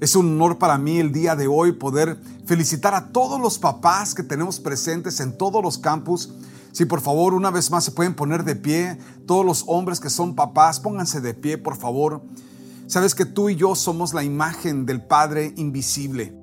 Es un honor para mí el día de hoy poder felicitar a todos los papás que tenemos presentes en todos los campus. Si por favor una vez más se pueden poner de pie, todos los hombres que son papás, pónganse de pie por favor. Sabes que tú y yo somos la imagen del Padre invisible.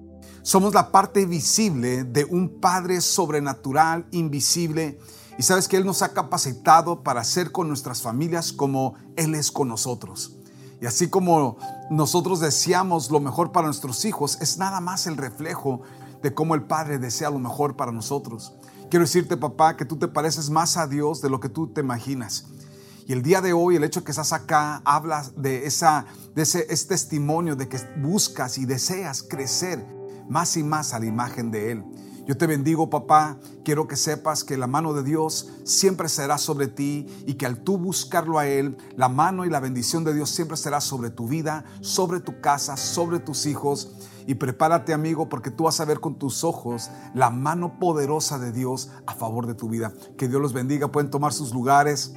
Somos la parte visible de un Padre sobrenatural, invisible. Y sabes que Él nos ha capacitado para ser con nuestras familias como Él es con nosotros. Y así como nosotros deseamos lo mejor para nuestros hijos, es nada más el reflejo de cómo el Padre desea lo mejor para nosotros. Quiero decirte, papá, que tú te pareces más a Dios de lo que tú te imaginas. Y el día de hoy, el hecho de que estás acá, habla de, esa, de ese testimonio de que buscas y deseas crecer más y más a la imagen de Él. Yo te bendigo, papá. Quiero que sepas que la mano de Dios siempre será sobre ti y que al tú buscarlo a Él, la mano y la bendición de Dios siempre será sobre tu vida, sobre tu casa, sobre tus hijos. Y prepárate, amigo, porque tú vas a ver con tus ojos la mano poderosa de Dios a favor de tu vida. Que Dios los bendiga. Pueden tomar sus lugares.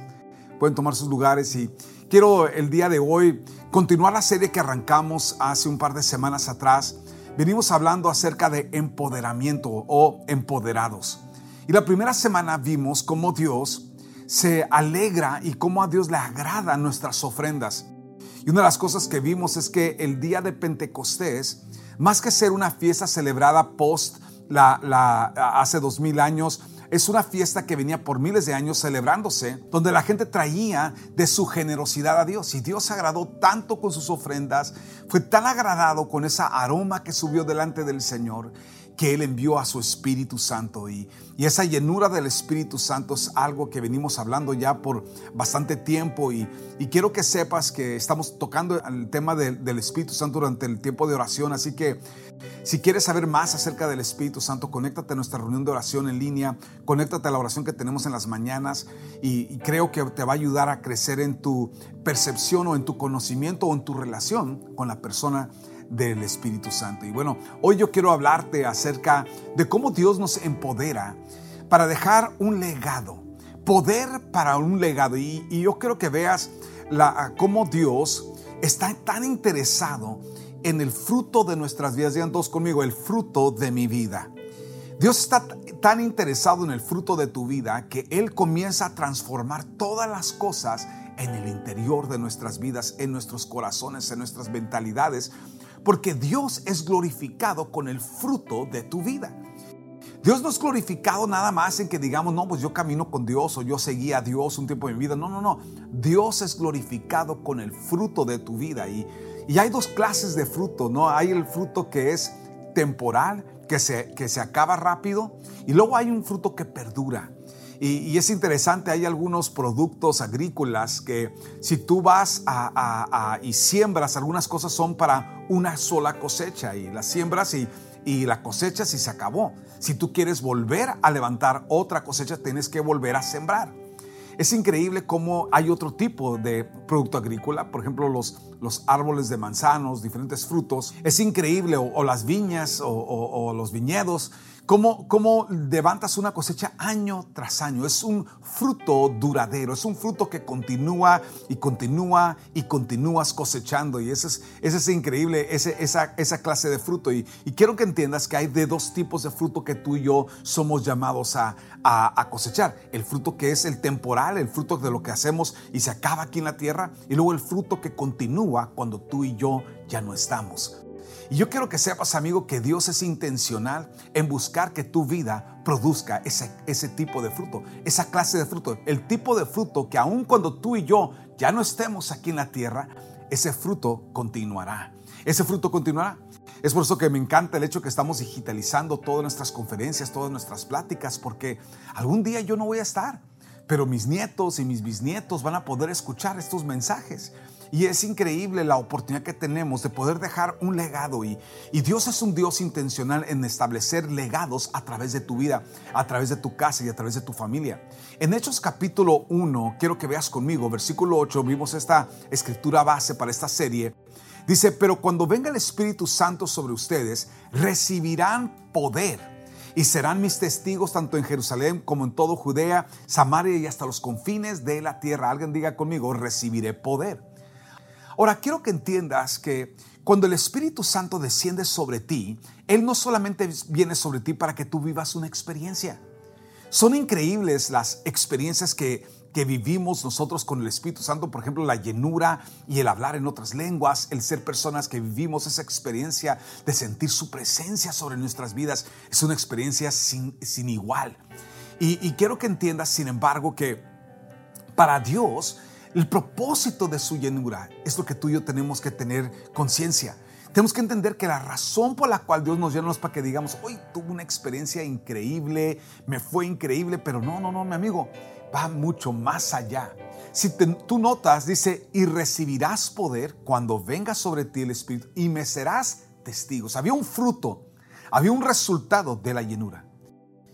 Pueden tomar sus lugares y quiero el día de hoy continuar la serie que arrancamos hace un par de semanas atrás venimos hablando acerca de empoderamiento o empoderados. Y la primera semana vimos cómo Dios se alegra y cómo a Dios le agrada nuestras ofrendas. Y una de las cosas que vimos es que el día de Pentecostés, más que ser una fiesta celebrada post la, hace dos mil años, es una fiesta que venía por miles de años celebrándose, donde la gente traía de su generosidad a Dios. Y Dios agradó tanto con sus ofrendas, fue tan agradado con esa aroma que subió delante del Señor, que Él envió a su Espíritu Santo. Y, y, esa llenura del Espíritu Santo es algo que venimos hablando ya por bastante tiempo. Y quiero que sepas que estamos tocando el tema del Espíritu Santo durante el tiempo de oración. Así que si quieres saber más acerca del Espíritu Santo, conéctate a nuestra reunión de oración en línea, conéctate a la oración que tenemos en las mañanas y, creo que te va a ayudar a crecer en tu percepción o en tu conocimiento o en tu relación con la persona del Espíritu Santo. Y bueno, hoy yo quiero hablarte acerca de cómo Dios nos empodera para dejar un legado, poder para un legado. Y, yo quiero que veas cómo Dios está tan interesado en el fruto de nuestras vidas. Digan todos conmigo, el fruto de mi vida. Dios está tan interesado en el fruto de tu vida que Él comienza a transformar todas las cosas en el interior de nuestras vidas, en nuestros corazones, en nuestras mentalidades, porque Dios es glorificado con el fruto de tu vida. Dios no es glorificado nada más en que digamos, no, pues yo camino con Dios o yo seguí a Dios un tiempo de mi vida. No, no, no. Dios es glorificado con el fruto de tu vida. Y, y hay dos clases de fruto, ¿no? Hay el fruto que es temporal, que se, que se acaba rápido, y luego hay un fruto que perdura. Y, es interesante, hay algunos productos agrícolas que si tú vas a, y siembras, algunas cosas son para una sola cosecha y las siembras y, y la cosecha si se acabó. Si tú quieres volver a levantar otra cosecha, tienes que volver a sembrar. Es increíble cómo hay otro tipo de producto agrícola, por ejemplo los, los árboles de manzanos, diferentes frutos. Es increíble, o, las viñas o, o los viñedos, Cómo, cómo, levantas una cosecha año tras año. Es un fruto duradero, es un fruto que continúa y continúa y continúas cosechando. Y ese es, ese es increíble, ese, esa, esa clase de fruto. Y, quiero que entiendas que hay de dos tipos de fruto que tú y yo somos llamados a, a cosechar. El fruto que es el temporal, el fruto de lo que hacemos y se acaba aquí en la tierra. Y luego el fruto que continúa cuando tú y yo ya no estamos. Y yo quiero que sepas, amigo, que Dios es intencional en buscar que tu vida produzca ese, ese tipo de fruto, esa clase de fruto, el tipo de fruto que aun cuando tú y yo ya no estemos aquí en la tierra, ese fruto continuará. Ese fruto continuará. Es por eso que me encanta el hecho que estamos digitalizando todas nuestras conferencias, todas nuestras pláticas, porque algún día yo no voy a estar, pero mis nietos y mis bisnietos van a poder escuchar estos mensajes. Y es increíble la oportunidad que tenemos de poder dejar un legado. Y, Dios es un Dios intencional en establecer legados a través de tu vida, a través de tu casa y a través de tu familia. En Hechos capítulo 1, quiero que veas conmigo, versículo 8, vimos esta escritura base para esta serie. Dice, pero cuando venga el Espíritu Santo sobre ustedes, recibirán poder y serán mis testigos tanto en Jerusalén como en todo Judea, Samaria y hasta los confines de la tierra. Alguien diga conmigo, recibiré poder. Ahora, quiero que entiendas que cuando el Espíritu Santo desciende sobre ti, Él no solamente viene sobre ti para que tú vivas una experiencia. Son increíbles las experiencias que que vivimos nosotros con el Espíritu Santo, por ejemplo, la llenura y el hablar en otras lenguas, el ser personas que vivimos esa experiencia de sentir su presencia sobre nuestras vidas, es una experiencia sin, sin igual. Y, y quiero que entiendas, sin embargo, que para Dios, el propósito de su llenura es lo que tú y yo tenemos que tener conciencia. Tenemos que entender que la razón por la cual Dios nos llena es para que digamos, hoy tuve una experiencia increíble, me fue increíble, pero no, no, no, mi amigo va mucho más allá. Si tú notas, dice, y recibirás poder cuando venga sobre ti el Espíritu y me serás testigos. Había un fruto, había un resultado de la llenura.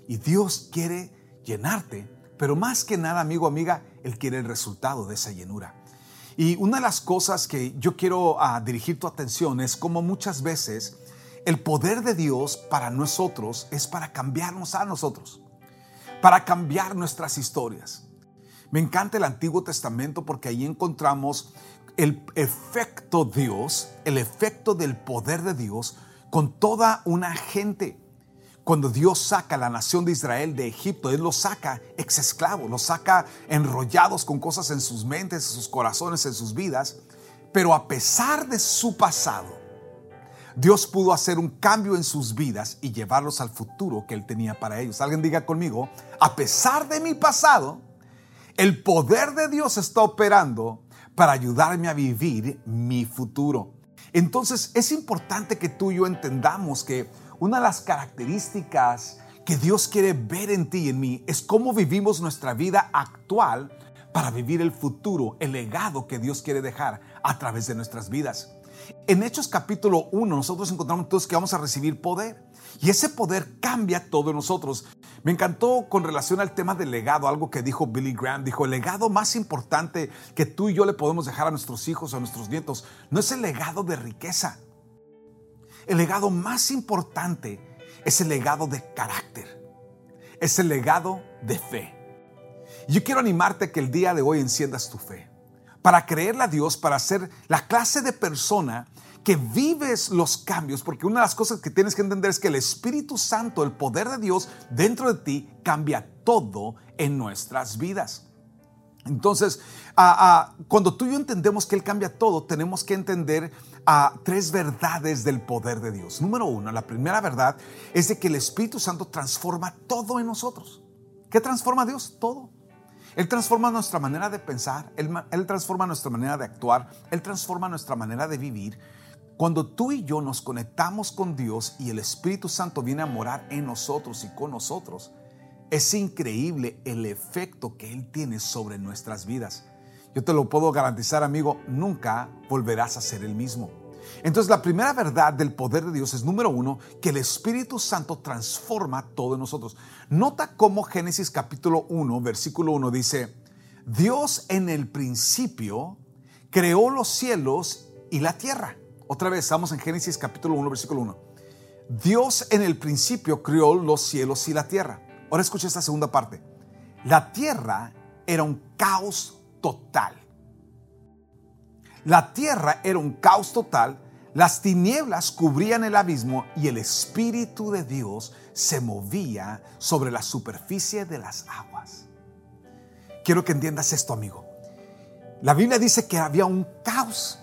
Y Dios quiere llenarte, pero más que nada, amigo, amiga, Él quiere el resultado de esa llenura. Y una de las cosas que yo quiero ah, dirigir tu atención es como muchas veces el poder de Dios para nosotros es para cambiarnos a nosotros para cambiar nuestras historias. Me encanta el Antiguo Testamento porque ahí encontramos el efecto Dios, el efecto del poder de Dios con toda una gente. Cuando Dios saca a la nación de Israel de Egipto, Él los saca ex esclavos, los saca enrollados con cosas en sus mentes, en sus corazones, en sus vidas. Pero a pesar de su pasado, Dios pudo hacer un cambio en sus vidas y llevarlos al futuro que Él tenía para ellos. Alguien diga conmigo, a pesar de mi pasado, el poder de Dios está operando para ayudarme a vivir mi futuro. Entonces es importante que tú y yo entendamos que una de las características que Dios quiere ver en ti y en mí es cómo vivimos nuestra vida actual para vivir el futuro, el legado que Dios quiere dejar a través de nuestras vidas. En Hechos capítulo 1 nosotros encontramos entonces que vamos a recibir poder. Y ese poder cambia todo en nosotros. Me encantó con relación al tema del legado, algo que dijo Billy Graham. Dijo, el legado más importante que tú y yo le podemos dejar a nuestros hijos a nuestros nietos no es el legado de riqueza. El legado más importante es el legado de carácter. Es el legado de fe. Yo quiero animarte que el día de hoy enciendas tu fe para creerle a Dios, para ser la clase de persona que vives los cambios, porque una de las cosas que tienes que entender es que el Espíritu Santo, el poder de Dios dentro de ti, cambia todo en nuestras vidas. Entonces, cuando tú y yo entendemos que Él cambia todo, tenemos que entender a tres verdades del poder de Dios. Número uno, la primera verdad es de que el Espíritu Santo transforma todo en nosotros. ¿Qué transforma Dios? Todo. Él transforma nuestra manera de pensar, él, transforma nuestra manera de actuar, Él transforma nuestra manera de vivir. Cuando tú y yo nos conectamos con Dios y el Espíritu Santo viene a morar en nosotros y con nosotros, es increíble el efecto que Él tiene sobre nuestras vidas. Yo te lo puedo garantizar, amigo, nunca volverás a ser el mismo. Entonces la primera verdad del poder de Dios es, número uno, que el Espíritu Santo transforma todo en nosotros. Nota cómo Génesis capítulo 1, versículo 1 dice, Dios en el principio creó los cielos y la tierra. Otra vez, estamos en Génesis capítulo 1, versículo 1. Dios en el principio creó los cielos y la tierra. Ahora escucha esta segunda parte. La tierra era un caos total. La tierra era un caos total las tinieblas cubrían el abismo y el Espíritu de Dios se movía sobre la superficie de las aguas. Quiero que entiendas esto, amigo. La Biblia dice que había un caos.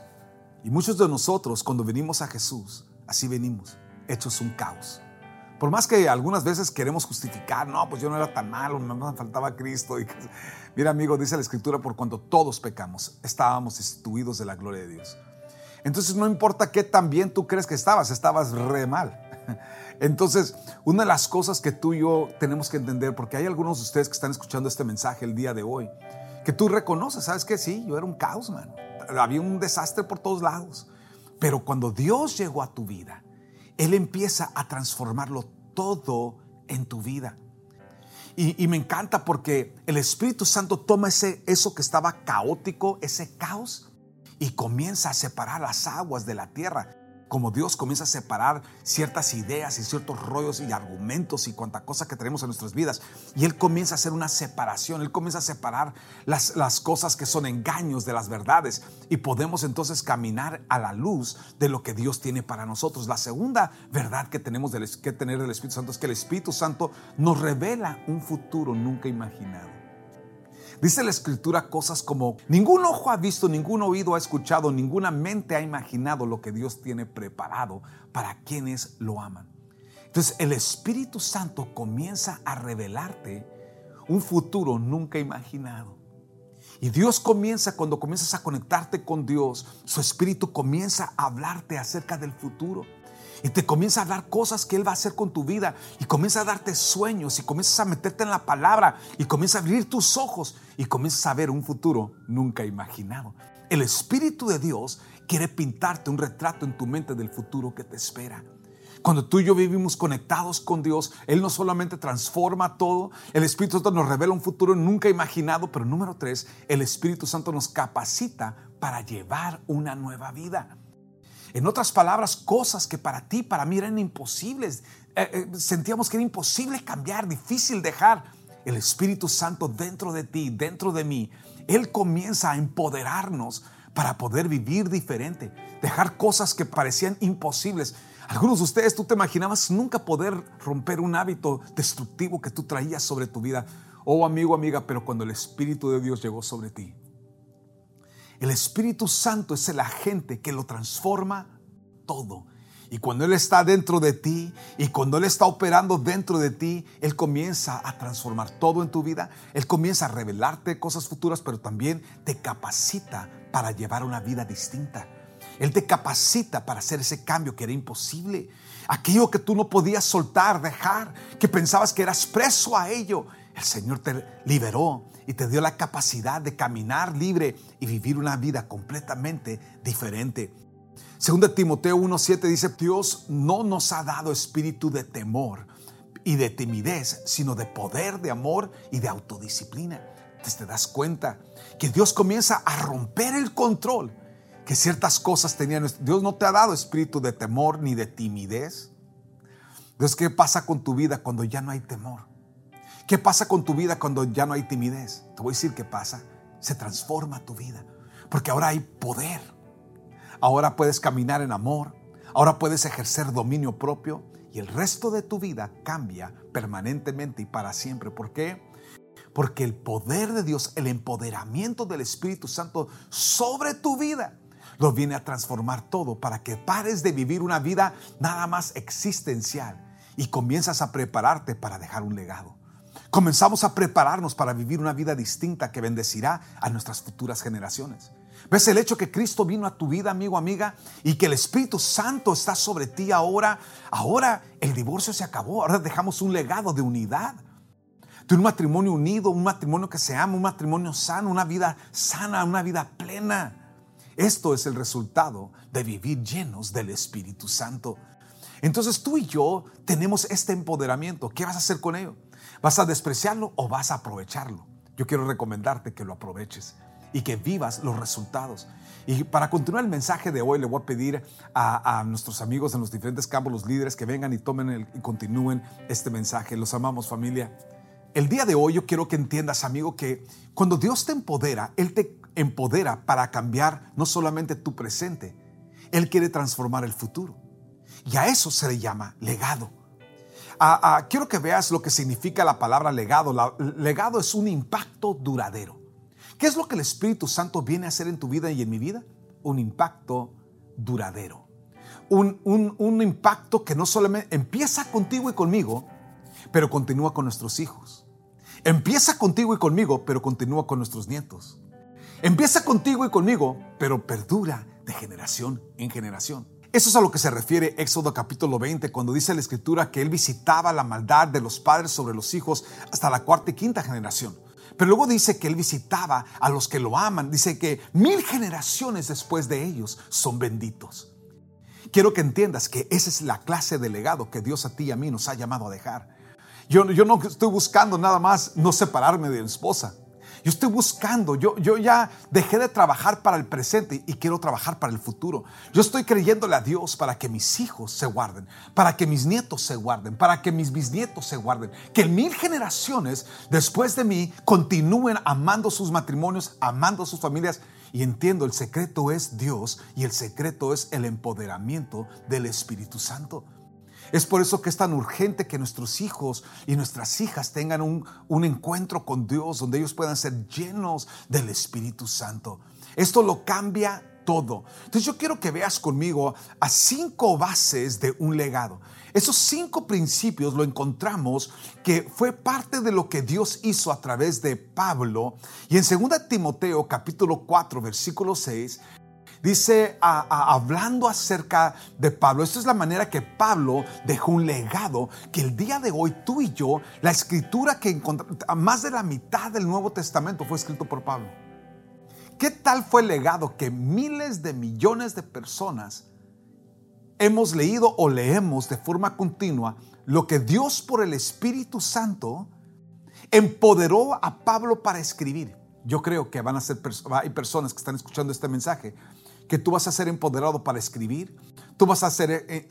Y muchos de nosotros, cuando venimos a Jesús, así venimos, hechos un caos. Por más que algunas veces queremos justificar, no, pues yo no era tan malo, me faltaba Cristo. Y, mira, amigo, dice la Escritura, por cuando todos pecamos, estábamos destituidos de la gloria de Dios. Entonces no importa qué tan bien tú crees que estabas, estabas re mal. Entonces, una de las cosas que tú y yo tenemos que entender, porque hay algunos de ustedes que están escuchando este mensaje el día de hoy, que tú reconoces, ¿sabes qué? Sí, yo era un caos, man. había un desastre por todos lados. Pero cuando Dios llegó a tu vida, Él empieza a transformarlo todo en tu vida. Y, me encanta porque el Espíritu Santo toma ese, eso que estaba caótico, ese caos, y comienza a separar las aguas de la tierra como Dios comienza a separar ciertas ideas y ciertos rollos y argumentos y cuanta cosa que tenemos en nuestras vidas. Y Él comienza a hacer una separación, Él comienza a separar las, las cosas que son engaños de las verdades. Y podemos entonces caminar a la luz de lo que Dios tiene para nosotros. La segunda verdad que tenemos que tener del Espíritu Santo es que el Espíritu Santo nos revela un futuro nunca imaginado. Dice la escritura cosas como, ningún ojo ha visto, ningún oído ha escuchado, ninguna mente ha imaginado lo que Dios tiene preparado para quienes lo aman. Entonces el Espíritu Santo comienza a revelarte un futuro nunca imaginado. Y Dios comienza, cuando comienzas a conectarte con Dios, su Espíritu comienza a hablarte acerca del futuro. Y te comienza a dar cosas que Él va a hacer con tu vida. Y comienza a darte sueños. Y comienzas a meterte en la palabra. Y comienza a abrir tus ojos y comienzas a ver un futuro nunca imaginado. El Espíritu de Dios quiere pintarte un retrato en tu mente del futuro que te espera. Cuando tú y yo vivimos conectados con Dios, Él no solamente transforma todo, el Espíritu Santo nos revela un futuro nunca imaginado, pero número tres, el Espíritu Santo nos capacita para llevar una nueva vida. En otras palabras, cosas que para ti, para mí eran imposibles. Eh, eh, sentíamos que era imposible cambiar, difícil dejar. El Espíritu Santo dentro de ti, dentro de mí, Él comienza a empoderarnos para poder vivir diferente, dejar cosas que parecían imposibles. Algunos de ustedes, tú te imaginabas nunca poder romper un hábito destructivo que tú traías sobre tu vida. Oh amigo, amiga, pero cuando el Espíritu de Dios llegó sobre ti, el Espíritu Santo es el agente que lo transforma todo. Y cuando Él está dentro de ti y cuando Él está operando dentro de ti, Él comienza a transformar todo en tu vida. Él comienza a revelarte cosas futuras, pero también te capacita para llevar una vida distinta. Él te capacita para hacer ese cambio que era imposible. Aquello que tú no podías soltar, dejar, que pensabas que eras preso a ello. El Señor te liberó y te dio la capacidad de caminar libre y vivir una vida completamente diferente. Según Timoteo 1.7 dice, Dios no nos ha dado espíritu de temor y de timidez, sino de poder, de amor y de autodisciplina. Entonces te das cuenta que Dios comienza a romper el control que ciertas cosas tenían. Dios no te ha dado espíritu de temor ni de timidez. Entonces, ¿qué pasa con tu vida cuando ya no hay temor? ¿Qué pasa con tu vida cuando ya no hay timidez? Te voy a decir qué pasa. Se transforma tu vida. Porque ahora hay poder. Ahora puedes caminar en amor. Ahora puedes ejercer dominio propio. Y el resto de tu vida cambia permanentemente y para siempre. ¿Por qué? Porque el poder de Dios, el empoderamiento del Espíritu Santo sobre tu vida, lo viene a transformar todo para que pares de vivir una vida nada más existencial y comienzas a prepararte para dejar un legado. Comenzamos a prepararnos para vivir una vida distinta que bendecirá a nuestras futuras generaciones. ¿Ves el hecho que Cristo vino a tu vida, amigo, amiga, y que el Espíritu Santo está sobre ti ahora? Ahora el divorcio se acabó, ahora dejamos un legado de unidad. De un matrimonio unido, un matrimonio que se ama, un matrimonio sano, una vida sana, una vida plena. Esto es el resultado de vivir llenos del Espíritu Santo. Entonces tú y yo tenemos este empoderamiento. ¿Qué vas a hacer con ello? ¿Vas a despreciarlo o vas a aprovecharlo? Yo quiero recomendarte que lo aproveches y que vivas los resultados. Y para continuar el mensaje de hoy, le voy a pedir a, nuestros amigos en los diferentes campos, los líderes, que vengan y tomen y continúen este mensaje. Los amamos familia. El día de hoy yo quiero que entiendas, amigo, que cuando Dios te empodera, Él te empodera para cambiar no solamente tu presente, Él quiere transformar el futuro. Y a eso se le llama legado. Quiero que veas lo que significa la palabra legado. legado es un impacto duradero. ¿Qué es lo que el Espíritu Santo viene a hacer en tu vida y en mi vida? Un impacto duradero. Un, un impacto que no solamente empieza contigo y conmigo, pero continúa con nuestros hijos. Empieza contigo y conmigo, pero continúa con nuestros nietos. Empieza contigo y conmigo, pero perdura de generación en generación. Eso es a lo que se refiere Éxodo capítulo 20, cuando dice la escritura que él visitaba la maldad de los padres sobre los hijos hasta la cuarta y quinta generación. Pero luego dice que él visitaba a los que lo aman. Dice que mil generaciones después de ellos son benditos. Quiero que entiendas que esa es la clase de legado que Dios a ti y a mí nos ha llamado a dejar. Yo, yo no estoy buscando nada más no separarme de mi esposa. Yo estoy buscando, yo, yo ya dejé de trabajar para el presente y quiero trabajar para el futuro. Yo estoy creyéndole a Dios para que mis hijos se guarden, para que mis nietos se guarden, para que mis bisnietos se guarden, que mil generaciones después de mí continúen amando sus matrimonios, amando sus familias. Y entiendo, el secreto es Dios y el secreto es el empoderamiento del Espíritu Santo. Es por eso que es tan urgente que nuestros hijos y nuestras hijas tengan un, encuentro con Dios donde ellos puedan ser llenos del Espíritu Santo. Esto lo cambia todo. Entonces yo quiero que veas conmigo a cinco bases de un legado. Esos cinco principios lo encontramos que fue parte de lo que Dios hizo a través de Pablo. Y en 2 Timoteo capítulo 4 versículo 6 dice hablando acerca de Pablo, esta es la manera que Pablo dejó un legado que el día de hoy tú y yo, la escritura que encontramos, más de la mitad del Nuevo Testamento fue escrito por Pablo. ¿Qué tal fue el legado que miles de millones de personas hemos leído o leemos de forma continua lo que Dios por el Espíritu Santo empoderó a Pablo para escribir? Yo creo que van a ser hay personas que están escuchando este mensaje que tú vas a ser empoderado para escribir, tú vas a ser eh, eh,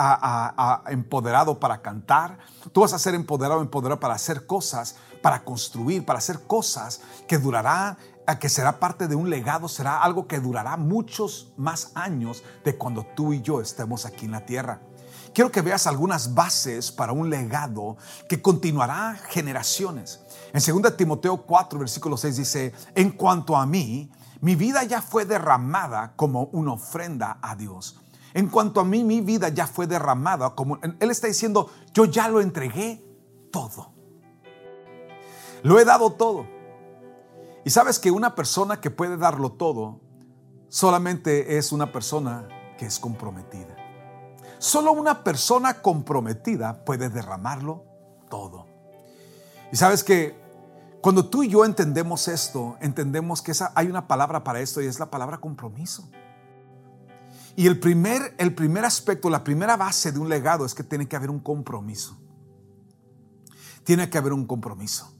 empoderado para cantar, tú vas a ser empoderado, empoderado para hacer cosas, para construir, para hacer cosas que durará, que será parte de un legado, será algo que durará muchos más años de cuando tú y yo estemos aquí en la tierra. Quiero que veas algunas bases para un legado que continuará generaciones. En 2 Timoteo 4, versículo 6 dice, en cuanto a mí, mi vida ya fue derramada como una ofrenda a Dios. En cuanto a mí, mi vida ya fue derramada como... Él está diciendo, yo ya lo entregué todo. Lo he dado todo. Y sabes que una persona que puede darlo todo solamente es una persona que es comprometida. Solo una persona comprometida puede derramarlo todo. Y sabes que cuando tú y yo entendemos esto, entendemos que hay una palabra para esto y es la palabra compromiso. Y el primer, el primer aspecto, la primera base de un legado es que tiene que haber un compromiso. Tiene que haber un compromiso.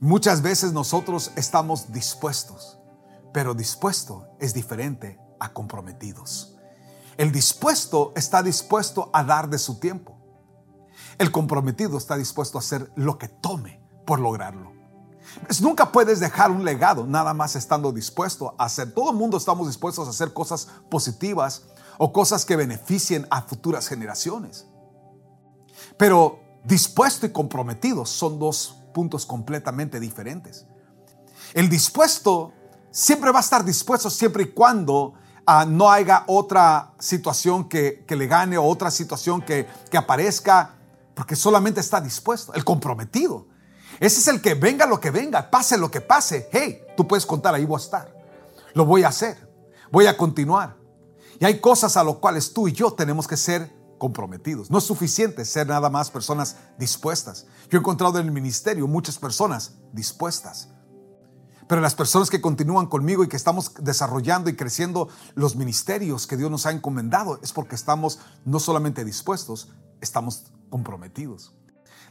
Muchas veces nosotros estamos dispuestos, pero dispuesto es diferente a comprometidos. El dispuesto está dispuesto a dar de su tiempo. El comprometido está dispuesto a hacer lo que tome por lograrlo. Nunca puedes dejar un legado nada más estando dispuesto a hacer. Todo el mundo estamos dispuestos a hacer cosas positivas o cosas que beneficien a futuras generaciones. Pero dispuesto y comprometido son dos puntos completamente diferentes. El dispuesto siempre va a estar dispuesto siempre y cuando ah, no haya otra situación que, le gane o otra situación que, que aparezca, porque solamente está dispuesto. El comprometido ese es el que venga lo que venga, pase lo que pase. Hey, tú puedes contar, ahí voy a estar. Lo voy a hacer. Voy a continuar. Y hay cosas a las cuales tú y yo tenemos que ser comprometidos. No es suficiente ser nada más personas dispuestas. Yo he encontrado en el ministerio muchas personas dispuestas. Pero las personas que continúan conmigo y que estamos desarrollando y creciendo los ministerios que Dios nos ha encomendado es porque estamos no solamente dispuestos, estamos comprometidos.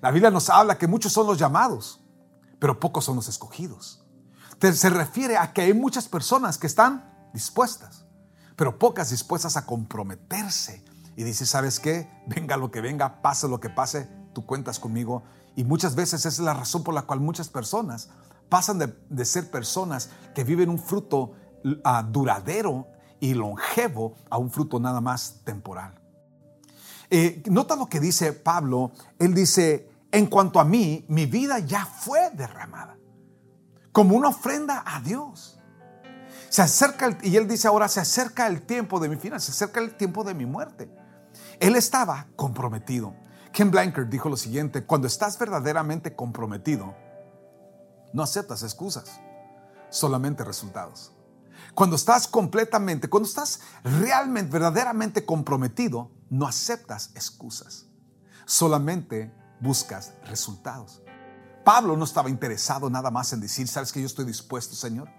La Biblia nos habla que muchos son los llamados, pero pocos son los escogidos. Se refiere a que hay muchas personas que están dispuestas, pero pocas dispuestas a comprometerse. Y dice, ¿sabes qué? Venga lo que venga, pase lo que pase, tú cuentas conmigo. Y muchas veces esa es la razón por la cual muchas personas pasan de, ser personas que viven un fruto ah, duradero y longevo a un fruto nada más temporal. Eh, nota lo que dice Pablo. Él dice, en cuanto a mí, mi vida ya fue derramada como una ofrenda a Dios. Se acerca, y él dice ahora, se acerca el tiempo de mi final, se acerca el tiempo de mi muerte. Él estaba comprometido. Ken Blanker dijo lo siguiente, cuando estás verdaderamente comprometido, no aceptas excusas, solamente resultados. Cuando estás completamente, cuando estás realmente, verdaderamente comprometido, no aceptas excusas, solamente buscas resultados. Pablo no estaba interesado nada más en decir, ¿sabes que yo estoy dispuesto, Señor?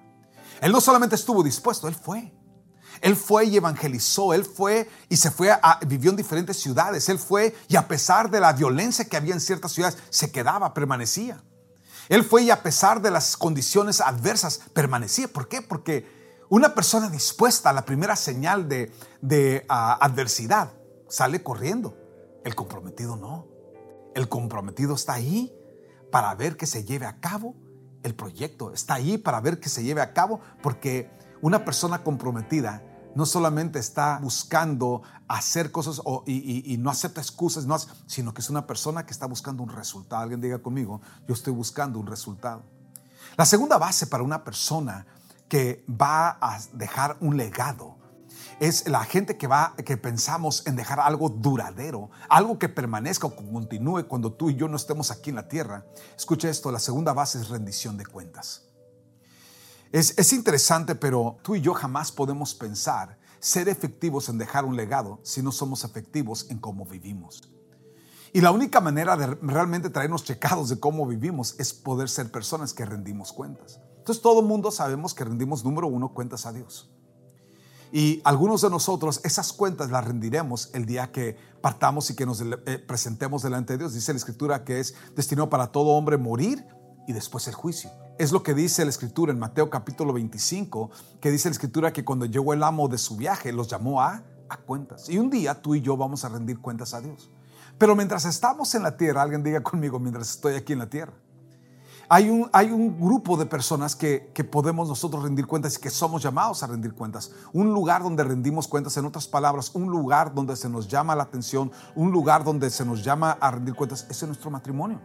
Él no solamente estuvo dispuesto, él fue. Él fue y evangelizó, él fue y se fue a, vivió en diferentes ciudades, él fue y a pesar de la violencia que había en ciertas ciudades, se quedaba, permanecía. Él fue y a pesar de las condiciones adversas, permanecía. ¿Por qué? Porque una persona dispuesta a la primera señal de, ah, adversidad sale corriendo. El comprometido no. El comprometido está ahí para ver que se lleve a cabo el proyecto. Está ahí para ver que se lleve a cabo porque una persona comprometida no solamente está buscando hacer cosas y, no acepta excusas, no, sino que es una persona que está buscando un resultado. Alguien diga conmigo, yo estoy buscando un resultado. La segunda base para una persona que va a dejar un legado es la gente que va, que pensamos en dejar algo duradero, algo que permanezca o continúe cuando tú y yo no estemos aquí en la tierra. Escucha esto, la segunda base es rendición de cuentas. Es, interesante, pero tú y yo jamás podemos pensar ser efectivos en dejar un legado si no somos efectivos en cómo vivimos. Y la única manera de realmente traernos checados de cómo vivimos es poder ser personas que rendimos cuentas. Entonces todo mundo sabemos que rendimos número uno cuentas a Dios. Y algunos de nosotros esas cuentas las rendiremos el día que partamos y que nos eh, presentemos delante de Dios. Dice la escritura que es destinado para todo hombre morir y después el juicio. Es lo que dice la escritura en Mateo capítulo 25, que dice la escritura que cuando llegó el amo de su viaje los llamó a, a cuentas. Y un día tú y yo vamos a rendir cuentas a Dios. Pero mientras estamos en la tierra, alguien diga conmigo, mientras estoy aquí en la tierra, hay un, hay un grupo de personas que, que, podemos nosotros rendir cuentas y que somos llamados a rendir cuentas. Un lugar donde rendimos cuentas, en otras palabras, un lugar donde se nos llama la atención, un lugar donde se nos llama a rendir cuentas, es nuestro matrimonio.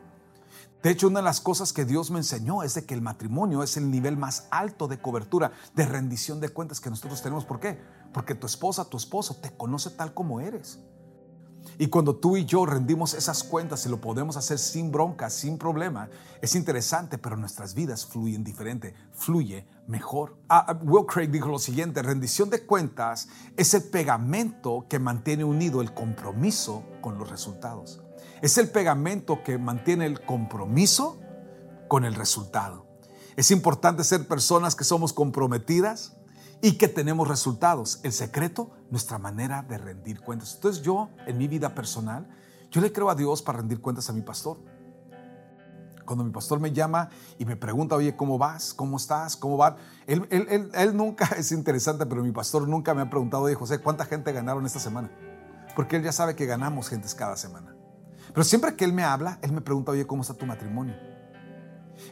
De hecho, una de las cosas que Dios me enseñó es de que el matrimonio es el nivel más alto de cobertura, de rendición de cuentas que nosotros tenemos. ¿Por qué? Porque tu esposa, tu esposo te conoce tal como eres. Y cuando tú y yo rendimos esas cuentas y lo podemos hacer sin bronca, sin problema, es interesante, pero nuestras vidas fluyen diferente, fluye mejor. Ah, ah, Will Craig dijo lo siguiente, rendición de cuentas es el pegamento que mantiene unido el compromiso con los resultados. Es el pegamento que mantiene el compromiso con el resultado. Es importante ser personas que somos comprometidas y que tenemos resultados. El secreto, nuestra manera de rendir cuentas. Entonces yo, en mi vida personal, yo le creo a Dios para rendir cuentas a mi pastor. Cuando mi pastor me llama y me pregunta, oye, ¿cómo vas? ¿Cómo estás? ¿Cómo va? Él, él nunca, es interesante, pero mi pastor nunca me ha preguntado, oye, José, ¿cuánta gente ganaron esta semana? Porque él ya sabe que ganamos gentes cada semana. Pero siempre que él me habla, él me pregunta, oye, ¿cómo está tu matrimonio?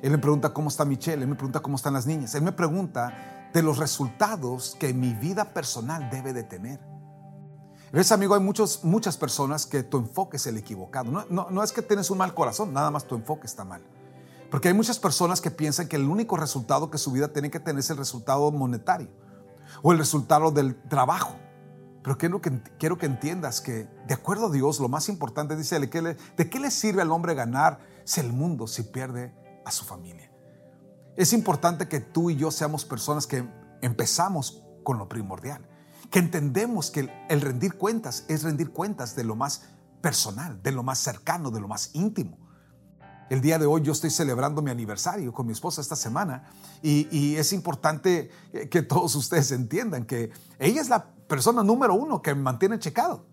Él me pregunta cómo está Michelle, él me pregunta cómo están las niñas, él me pregunta de los resultados que mi vida personal debe de tener. ¿Ves, amigo? Hay muchos, muchas personas que tu enfoque es el equivocado. No, no, no es que tienes un mal corazón, nada más tu enfoque está mal. Porque hay muchas personas que piensan que el único resultado que su vida tiene que tener es el resultado monetario o el resultado del trabajo. Pero quiero que, quiero que entiendas que, de acuerdo a Dios, lo más importante, dice, ¿de qué, le, ¿de qué le sirve al hombre ganarse el mundo si pierde a su familia? Es importante que tú y yo seamos personas que empezamos con lo primordial, que entendemos que el rendir cuentas es rendir cuentas de lo más personal, de lo más cercano, de lo más íntimo. El día de hoy yo estoy celebrando mi aniversario con mi esposa esta semana y, es importante que todos ustedes entiendan que ella es la persona número uno que me mantiene checado.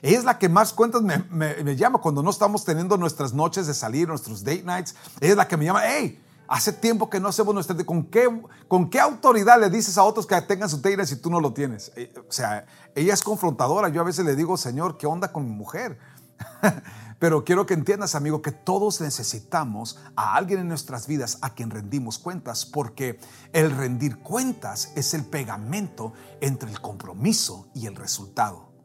Ella es la que más cuentas me, llama cuando no estamos teniendo nuestras noches de salir, nuestros date nights. Ella es la que me llama, hey, hace tiempo que no hacemos nuestra... ¿Con qué, ¿Con qué autoridad le dices a otros que tengan su night si tú no lo tienes? Eh, o sea, ella es confrontadora. Yo a veces le digo, Señor, ¿qué onda con mi mujer? Pero quiero que entiendas, amigo, que todos necesitamos a alguien en nuestras vidas a quien rendimos cuentas, porque el rendir cuentas es el pegamento entre el compromiso y el resultado.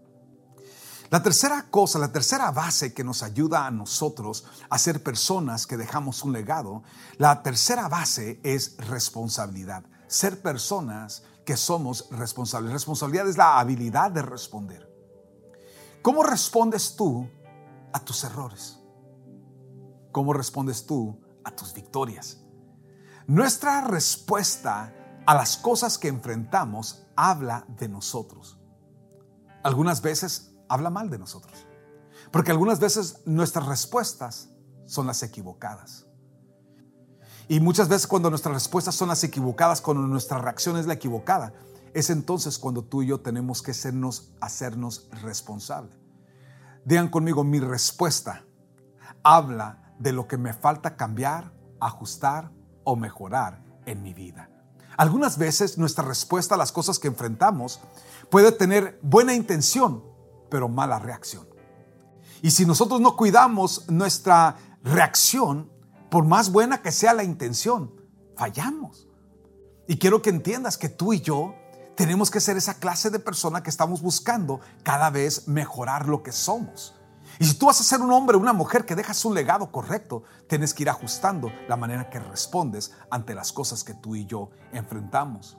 La tercera cosa, la tercera base que nos ayuda a nosotros a ser personas que dejamos un legado, la tercera base es responsabilidad. Ser personas que somos responsables. Responsabilidad es la habilidad de responder. ¿Cómo respondes tú a tus errores? ¿Cómo respondes tú a tus victorias? Nuestra respuesta a las cosas que enfrentamos habla de nosotros. Algunas veces habla mal de nosotros. Porque algunas veces nuestras respuestas son las equivocadas. Y muchas veces cuando nuestras respuestas son las equivocadas, cuando nuestra reacción es la equivocada, es entonces cuando tú y yo tenemos que sernos, hacernos responsables. Digan conmigo, mi respuesta habla de lo que me falta cambiar, ajustar o mejorar en mi vida. Algunas veces nuestra respuesta a las cosas que enfrentamos puede tener buena intención, pero mala reacción. Y si nosotros no cuidamos nuestra reacción, por más buena que sea la intención, fallamos. Y quiero que entiendas que tú y yo tenemos que ser esa clase de persona que estamos buscando cada vez mejorar lo que somos. Y si tú vas a ser un hombre o una mujer que dejas un legado correcto, tienes que ir ajustando la manera que respondes ante las cosas que tú y yo enfrentamos.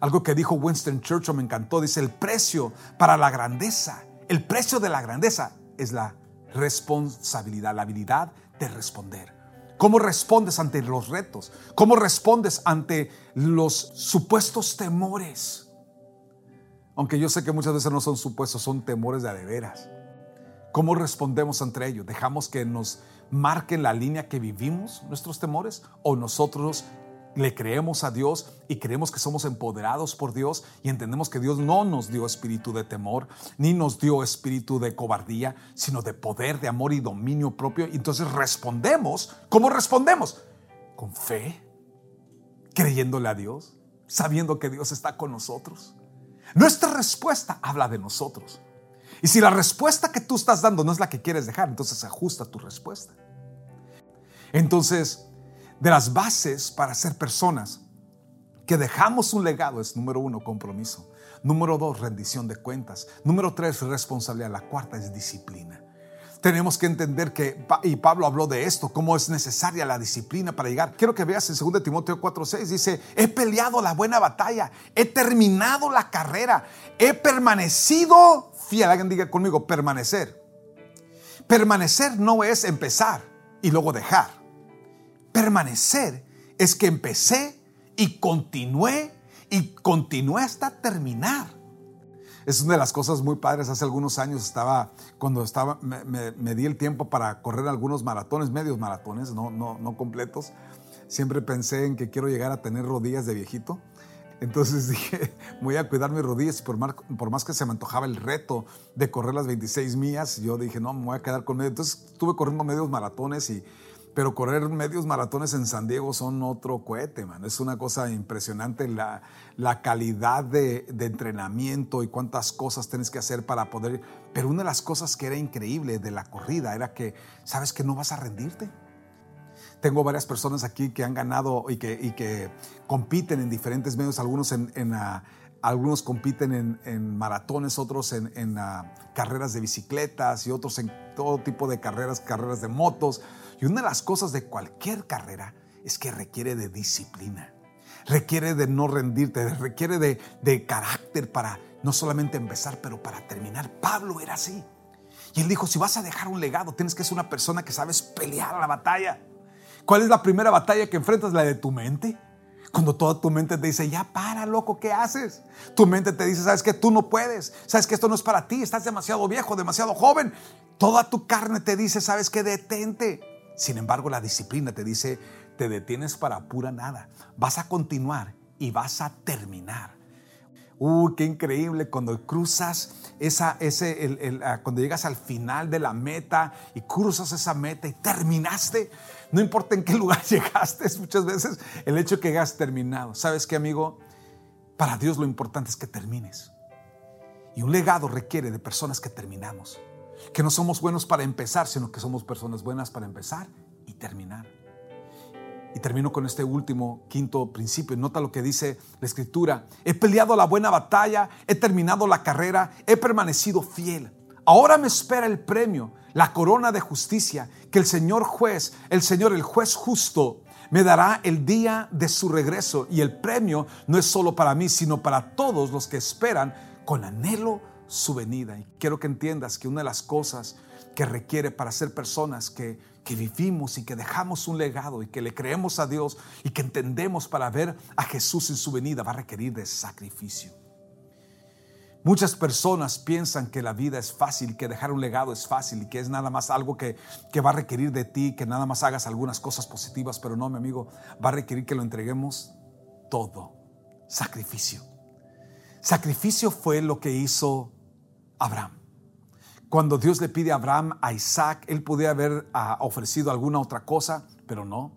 Algo que dijo Winston Churchill me encantó, dice, el precio para la grandeza, el precio de la grandeza es la responsabilidad, la habilidad de responder. ¿Cómo respondes ante los retos? ¿Cómo respondes ante los supuestos temores? Aunque yo sé que muchas veces no son supuestos, son temores de veras. ¿Cómo respondemos ante ellos? ¿Dejamos que nos marquen la línea que vivimos nuestros temores o nosotros le creemos a Dios y creemos que somos empoderados por Dios y entendemos que Dios no nos dio espíritu de temor, ni nos dio espíritu de cobardía, sino de poder, de amor y dominio propio. Y entonces respondemos. ¿Cómo respondemos? Con fe, creyéndole a Dios, sabiendo que Dios está con nosotros. Nuestra respuesta habla de nosotros. Y si la respuesta que tú estás dando no es la que quieres dejar, entonces ajusta tu respuesta. Entonces, de las bases para ser personas que dejamos un legado es número uno, compromiso. Número dos, rendición de cuentas. Número tres, responsabilidad. La cuarta es disciplina. Tenemos que entender que, y Pablo habló de esto, cómo es necesaria la disciplina para llegar. Quiero que veas en 2 Timoteo 4:6, dice, he peleado la buena batalla, he terminado la carrera, he permanecido fiel. Alguien diga conmigo, permanecer. Permanecer no es empezar y luego dejar. Permanecer es que empecé y continué y continué hasta terminar. Es una de las cosas muy padres. Hace algunos años estaba, cuando estaba, me, di el tiempo para correr algunos maratones, medios maratones, no, no, no completos. Siempre pensé en que quiero llegar a tener rodillas de viejito. Entonces dije, voy a cuidar mis rodillas por por más que se me antojaba el reto de correr las 26 millas, yo dije, no, me voy a quedar con medio. Entonces estuve corriendo medios maratones y pero correr medios maratones en San Diego son otro cohete, man. Es una cosa impresionante la, la calidad de, de, entrenamiento y cuántas cosas tienes que hacer para poder. Pero una de las cosas que era increíble de la corrida era que, ¿sabes que no vas a rendirte? Tengo varias personas aquí que han ganado y que, y que compiten en diferentes medios, algunos en, en uh, algunos compiten en, en, maratones, otros en, en uh, carreras de bicicletas y otros en todo tipo de carreras, carreras de motos. Y una de las cosas de cualquier carrera es que requiere de disciplina, requiere de no rendirte, requiere de, de carácter para no solamente empezar, pero para terminar. Pablo era así. Y él dijo, si vas a dejar un legado, tienes que ser una persona que sabes pelear la batalla. ¿Cuál es la primera batalla que enfrentas? La de tu mente. Cuando toda tu mente te dice, ya para, loco, ¿qué haces? Tu mente te dice, sabes que tú no puedes, sabes que esto no es para ti, estás demasiado viejo, demasiado joven. Toda tu carne te dice, sabes que detente. Sin embargo, la disciplina te dice, te detienes para pura nada. Vas a continuar y vas a terminar. Uy, qué increíble cuando cruzas esa, ese, ah, cuando llegas al final de la meta y cruzas esa meta y terminaste. No importa en qué lugar llegaste, muchas veces el hecho que hayas terminado. ¿Sabes qué, amigo? Para Dios lo importante es que termines. Y un legado requiere de personas que terminamos que no somos buenos para empezar, sino que somos personas buenas para empezar y terminar. Y termino con este último, quinto principio. Nota lo que dice la escritura. He peleado la buena batalla, he terminado la carrera, he permanecido fiel. Ahora me espera el premio, la corona de justicia que el Señor juez, el Señor, el juez justo, me dará el día de su regreso. Y el premio no es solo para mí, sino para todos los que esperan con anhelo su venida. Y quiero que entiendas que una de las cosas que requiere para ser personas que, que vivimos y que dejamos un legado y que le creemos a Dios y que entendemos para ver a Jesús en su venida va a requerir de sacrificio. Muchas personas piensan que la vida es fácil, que dejar un legado es fácil y que es nada más algo que, que, va a requerir de ti, que nada más hagas algunas cosas positivas, pero no, mi amigo, va a requerir que lo entreguemos todo. Sacrificio. Sacrificio fue lo que hizo Abraham. Cuando Dios le pide a Abraham a Isaac, él podía haber ah, ofrecido alguna otra cosa, pero no.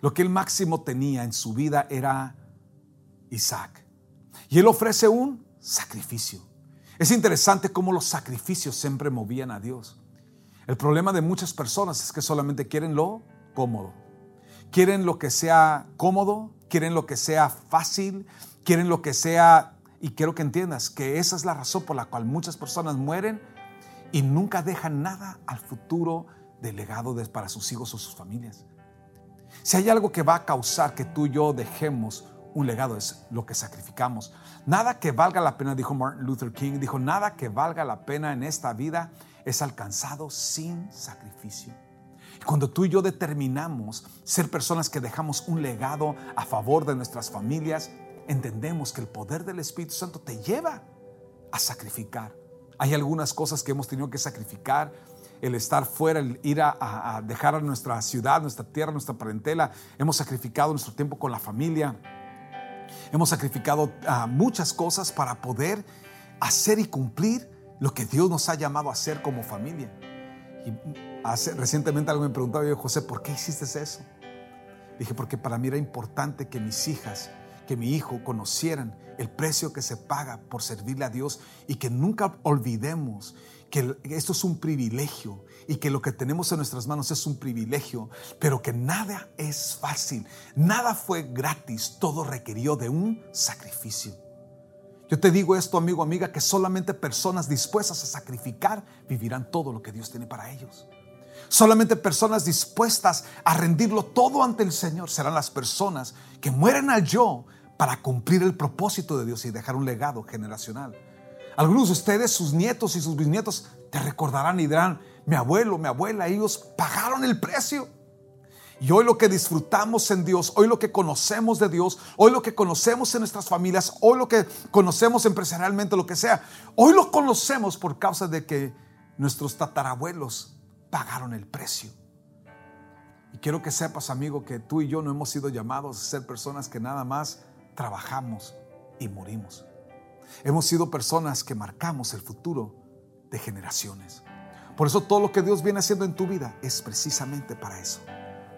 Lo que él máximo tenía en su vida era Isaac. Y él ofrece un sacrificio. Es interesante cómo los sacrificios siempre movían a Dios. El problema de muchas personas es que solamente quieren lo cómodo. Quieren lo que sea cómodo, quieren lo que sea fácil, quieren lo que sea... Y quiero que entiendas que esa es la razón por la cual muchas personas mueren y nunca dejan nada al futuro del legado para sus hijos o sus familias. Si hay algo que va a causar que tú y yo dejemos un legado es lo que sacrificamos. Nada que valga la pena, dijo Martin Luther King, dijo, nada que valga la pena en esta vida es alcanzado sin sacrificio. Y cuando tú y yo determinamos ser personas que dejamos un legado a favor de nuestras familias, entendemos que el poder del Espíritu Santo te lleva a sacrificar. Hay algunas cosas que hemos tenido que sacrificar el estar fuera, el ir a, dejar a nuestra ciudad, nuestra tierra, nuestra parentela. Hemos sacrificado nuestro tiempo con la familia. Hemos sacrificado ah, muchas cosas para poder hacer y cumplir lo que Dios nos ha llamado a hacer como familia. Y recientemente alguien me preguntaba, yo, José, ¿por qué hiciste eso? Dije, porque para mí era importante que mis hijas, que mi hijo conocieran el precio que se paga por servirle a Dios y que nunca olvidemos que esto es un privilegio y que lo que tenemos en nuestras manos es un privilegio, pero que nada es fácil, nada fue gratis, todo requirió de un sacrificio. Yo te digo esto, amigo, amiga, que solamente personas dispuestas a sacrificar vivirán todo lo que Dios tiene para ellos. Solamente personas dispuestas a rendirlo todo ante el Señor serán las personas que mueren al yo para cumplir el propósito de Dios y dejar un legado generacional. Algunos de ustedes, sus nietos y sus bisnietos, te recordarán y dirán, mi abuelo, mi abuela, ellos pagaron el precio. Y hoy lo que disfrutamos en Dios, hoy lo que conocemos de Dios, hoy lo que conocemos en nuestras familias, hoy lo que conocemos empresarialmente, lo que sea, hoy lo conocemos por causa de que nuestros tatarabuelos pagaron el precio. Y quiero que sepas, amigo, que tú y yo no hemos sido llamados a ser personas que nada más trabajamos y morimos. Hemos sido personas que marcamos el futuro de generaciones. Por eso todo lo que Dios viene haciendo en tu vida es precisamente para eso,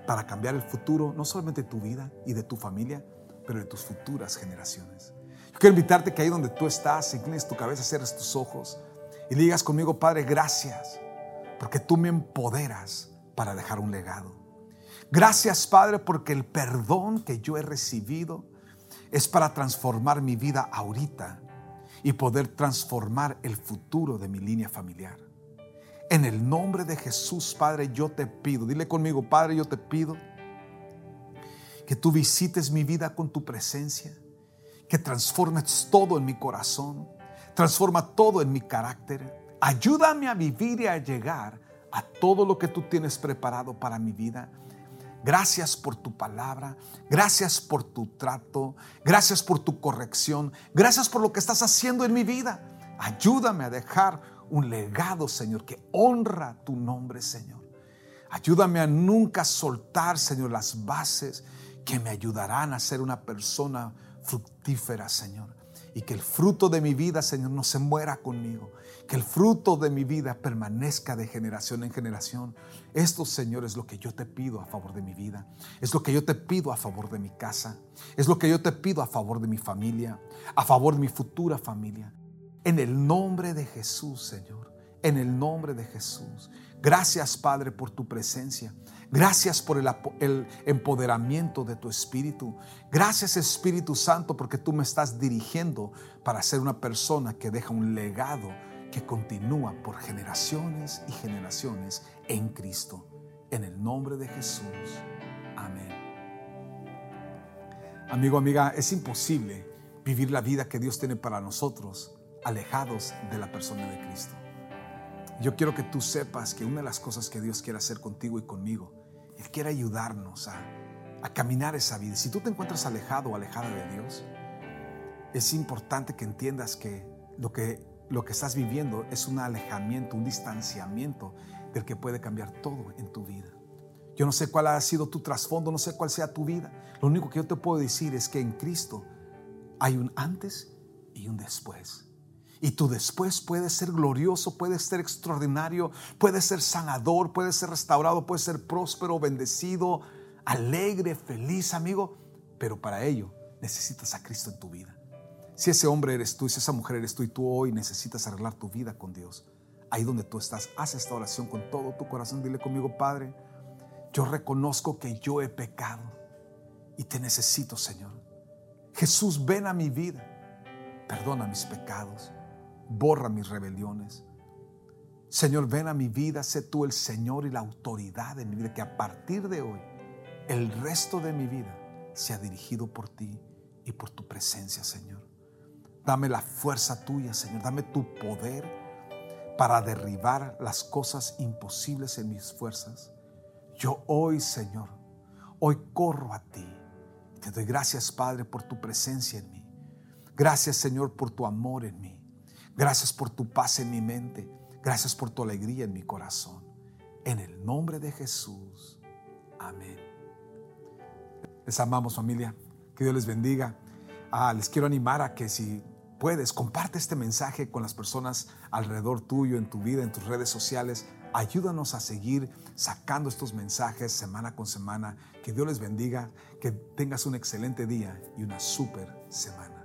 para cambiar el futuro no solamente de tu vida y de tu familia, pero de tus futuras generaciones. Yo quiero invitarte que ahí donde tú estás, inclines tu cabeza, cierres tus ojos y digas conmigo, Padre, gracias, porque tú me empoderas para dejar un legado. Gracias, Padre, porque el perdón que yo he recibido es para transformar mi vida ahorita y poder transformar el futuro de mi línea familiar. En el nombre de Jesús, Padre, yo te pido, dile conmigo, Padre, yo te pido que tú visites mi vida con tu presencia, que transformes todo en mi corazón, transforma todo en mi carácter. Ayúdame a vivir y a llegar a todo lo que tú tienes preparado para mi vida Gracias por tu palabra, gracias por tu trato, gracias por tu corrección, gracias por lo que estás haciendo en mi vida. Ayúdame a dejar un legado, Señor, que honra tu nombre, Señor. Ayúdame a nunca soltar, Señor, las bases que me ayudarán a ser una persona fructífera, Señor. Y que el fruto de mi vida, Señor, no se muera conmigo, que el fruto de mi vida permanezca de generación en generación. Esto, Señor, es lo que yo te pido a favor de mi vida. Es lo que yo te pido a favor de mi casa. Es lo que yo te pido a favor de mi familia, a favor de mi futura familia. En el nombre de Jesús, Señor. En el nombre de Jesús. Gracias, Padre, por tu presencia. Gracias por el, empoderamiento de tu Espíritu. Gracias Espíritu Santo porque tú me estás dirigiendo para ser una persona que deja un legado que continúa por generaciones y generaciones en Cristo. En el nombre de Jesús. Amén. Amigo, amiga, es imposible vivir la vida que Dios tiene para nosotros alejados de la persona de Cristo. Yo quiero que tú sepas que una de las cosas que Dios quiere hacer contigo y conmigo, Él quiere ayudarnos a, caminar esa vida. Si tú te encuentras alejado o alejada de Dios, es importante que entiendas que lo que, lo que estás viviendo es un alejamiento, un distanciamiento del que puede cambiar todo en tu vida. Yo no sé cuál ha sido tu trasfondo, no sé cuál sea tu vida. Lo único que yo te puedo decir es que en Cristo hay un antes y un después. Y tu después puede ser glorioso, puede ser extraordinario, puede ser sanador, puede ser restaurado, puede ser próspero, bendecido, alegre, feliz, amigo. Pero para ello necesitas a Cristo en tu vida. Si ese hombre eres tú, si esa mujer eres tú y tú hoy necesitas arreglar tu vida con Dios, ahí donde tú estás, haz esta oración con todo tu corazón. Dile conmigo, Padre, yo reconozco que yo he pecado y te necesito, Señor. Jesús, ven a mi vida, perdona mis pecados, borra mis rebeliones. Señor, ven a mi vida, sé tú el Señor y la autoridad de mi vida, que a partir de hoy el resto de mi vida sea dirigido por ti y por tu presencia, Señor. Dame la fuerza tuya, Señor, dame tu poder para derribar las cosas imposibles en mis fuerzas. Yo hoy, Señor, hoy corro a ti. Te doy gracias, Padre, por tu presencia en mí. Gracias, Señor, por tu amor en mí. Gracias por tu paz en mi mente. Gracias por tu alegría en mi corazón. En el nombre de Jesús. Amén. Les amamos familia. Que Dios les bendiga. Ah, les quiero animar a que si puedes, comparte este mensaje con las personas alrededor tuyo, en tu vida, en tus redes sociales. Ayúdanos a seguir sacando estos mensajes semana con semana. Que Dios les bendiga, que tengas un excelente día y una súper semana.